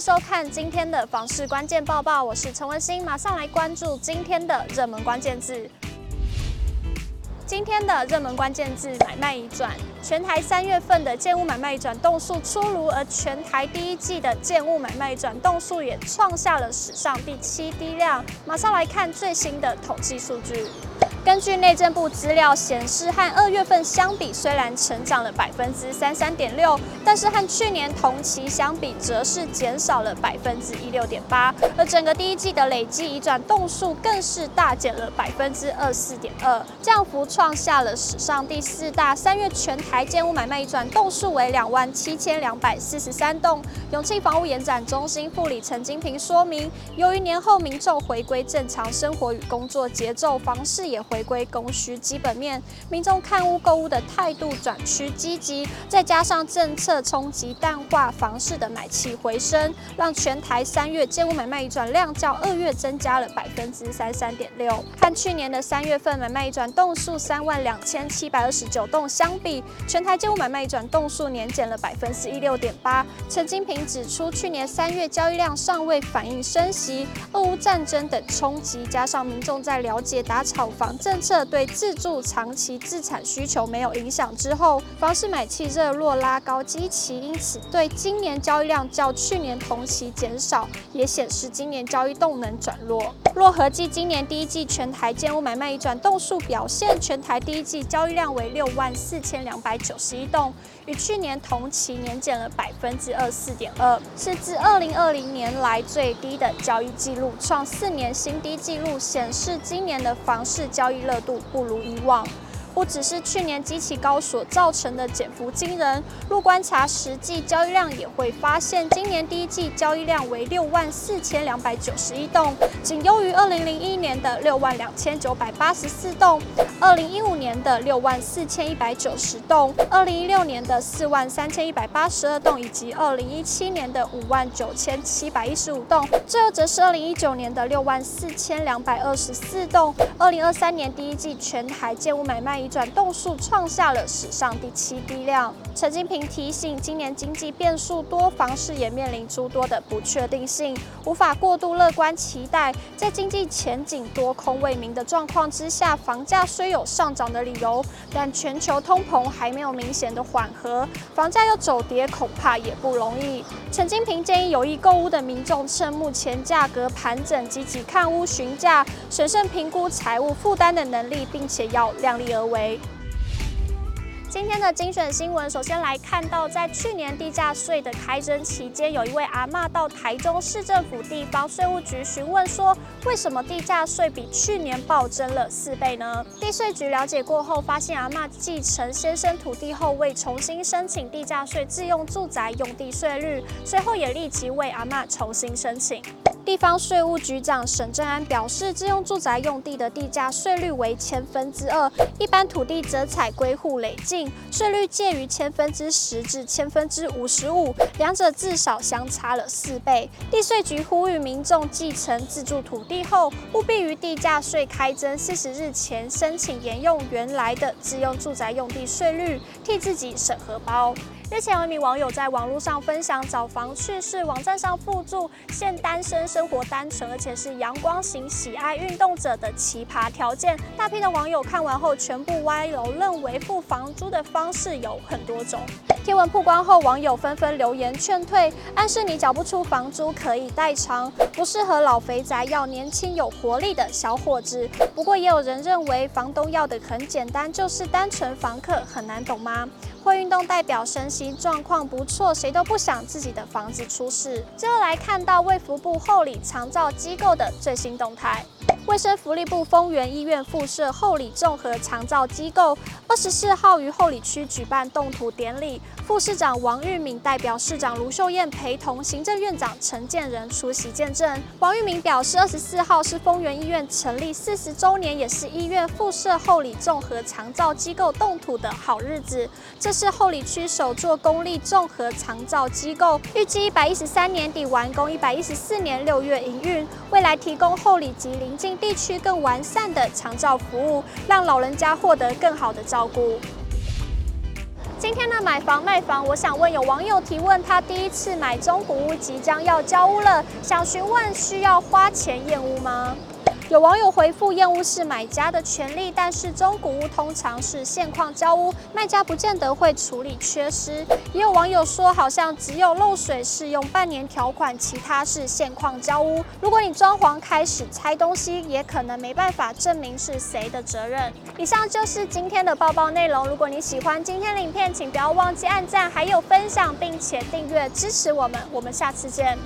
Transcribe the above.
收看今天的房市关键报报，我是陈文心，马上来关注今天的热门关键字。今天的热门关键字买卖一转，全台三月份的建物买卖转动数出炉，而全台第一季的建物买卖转动数也创下了史上第七低量。马上来看最新的统计数据。根据内政部资料显示，和二月份相比，虽然成长了百分之三三点六，但是和去年同期相比，则是减少了百分之一六点八。而整个第一季的累计移转动数更是大减了百分之二四点二，降幅创下了史上第四大。三月全台台建物买卖移转栋数为两万七千两百四十三栋。永庆房屋延展中心副理陈金平说明，由于年后民众回归正常生活与工作节奏，房市也回归供需基本面，民众看屋购物的态度转趋积极，再加上政策冲击淡化，房市的买气回升，让全台三月建物买卖移转量较二月增加了百分之三三点六，和去年的三月份买卖移转栋数三万两千七百二十九栋相比，全台建物买卖移转栋数年减了百分之一六点八。陈金平指出，去年三月交易量尚未反映升息、俄乌战争等冲击，加上民众在了解打炒房政策对自住长期资产需求没有影响之后，房市买气热络拉高基期，因此对今年交易量较去年同期减少，也显示今年交易动能转弱。若合计今年第一季全台建物买卖移转栋数表现，全台第一季交易量为六万四千两百百九十一栋，与去年同期年减了百分之二四点二，是自二零二零年来最低的交易记录，创四年新低记录，显示今年的房市交易热度不如以往。不只是去年基期高所造成的减幅惊人，若观察实际交易量，也会发现今年第一季交易量为六万四千两百九十一栋，仅优于二零零一年的六万两千九百八十四栋，二零一五年的六万四千一百九十栋，二零一六年的四万三千一百八十二栋，以及二零一七年的五万九千七百一十五栋，最后则是二零一九年的六万四千两百二十四栋。二零二三年第一季全台建物买卖。转动数创下了史上第七低量。陈金平提醒，今年经济变数多，房市也面临诸多的不确定性，无法过度乐观期待。在经济前景多空未明的状况之下，房价虽有上涨的理由，但全球通膨还没有明显的缓和，房价要走跌恐怕也不容易。陈金平建议有意购屋的民众，趁目前价格盘整，积极看屋询价，审慎评估财务负担的能力，并且要量力而为。为今天的精选新闻，首先来看到，在去年地价税的开征期间，有一位阿嬷到台中市政府地方税务局询问说，为什么地价税比去年暴增了四倍呢？地税局了解过后，发现阿嬷继承先生土地后，未重新申请地价税自用住宅用地税率，随后也立即为阿嬷重新申请。地方税务局长沈正安表示，自用住宅用地的地价税率为千分之二，一般土地则采归户累进，税率介于千分之十至千分之五十五，两者至少相差了四倍。地税局呼吁民众继承自住土地后，务必于地价税开征四十日前申请沿用原来的自用住宅用地税率，替自己省荷包。日前有一名网友在网络上分享找房趣事，网站上附注现单身、生活单纯，而且是阳光型、喜爱运动者的奇葩条件。大批的网友看完后全部歪楼，认为付房租的方式有很多种。贴文曝光后，网友纷纷留言劝退，暗示你缴不出房租可以代偿，不适合老肥宅，要年轻有活力的小伙子。不过也有人认为房东要的很简单，就是单纯房客，很难懂吗？会运动代表身心状况不错，谁都不想自己的房子出事。最后来看到卫福部后里长照机构的最新动态。卫生福利部丰原医院附设后里综合长照机构，二十四号于后里区举办动土典礼，副市长王玉敏代表市长卢秀燕陪同行政院长陈建仁出席见证。王玉敏表示，二十四号是丰原医院成立四十周年，也是医院附设后里综合长照机构动土的好日子。这是后里区首座公立综合长照机构，预计一百一十三年底完工，一百一十四年六月营运，未来提供后里及邻近地区更完善的长照服务，让老人家获得更好的照顾。今天呢买房卖房，我想问有网友提问，他第一次买中古屋，即将要交屋了，想询问需要花钱验屋吗？有网友回复，验屋是买家的权利，但是中古屋通常是现况交屋，卖家不见得会处理缺失。也有网友说，好像只有漏水是用半年条款，其他是现况交屋。如果你装潢开始拆东西，也可能没办法证明是谁的责任。以上就是今天的报报内容。如果你喜欢今天的影片，请不要忘记按赞，还有分享，并且订阅支持我们。我们下次见。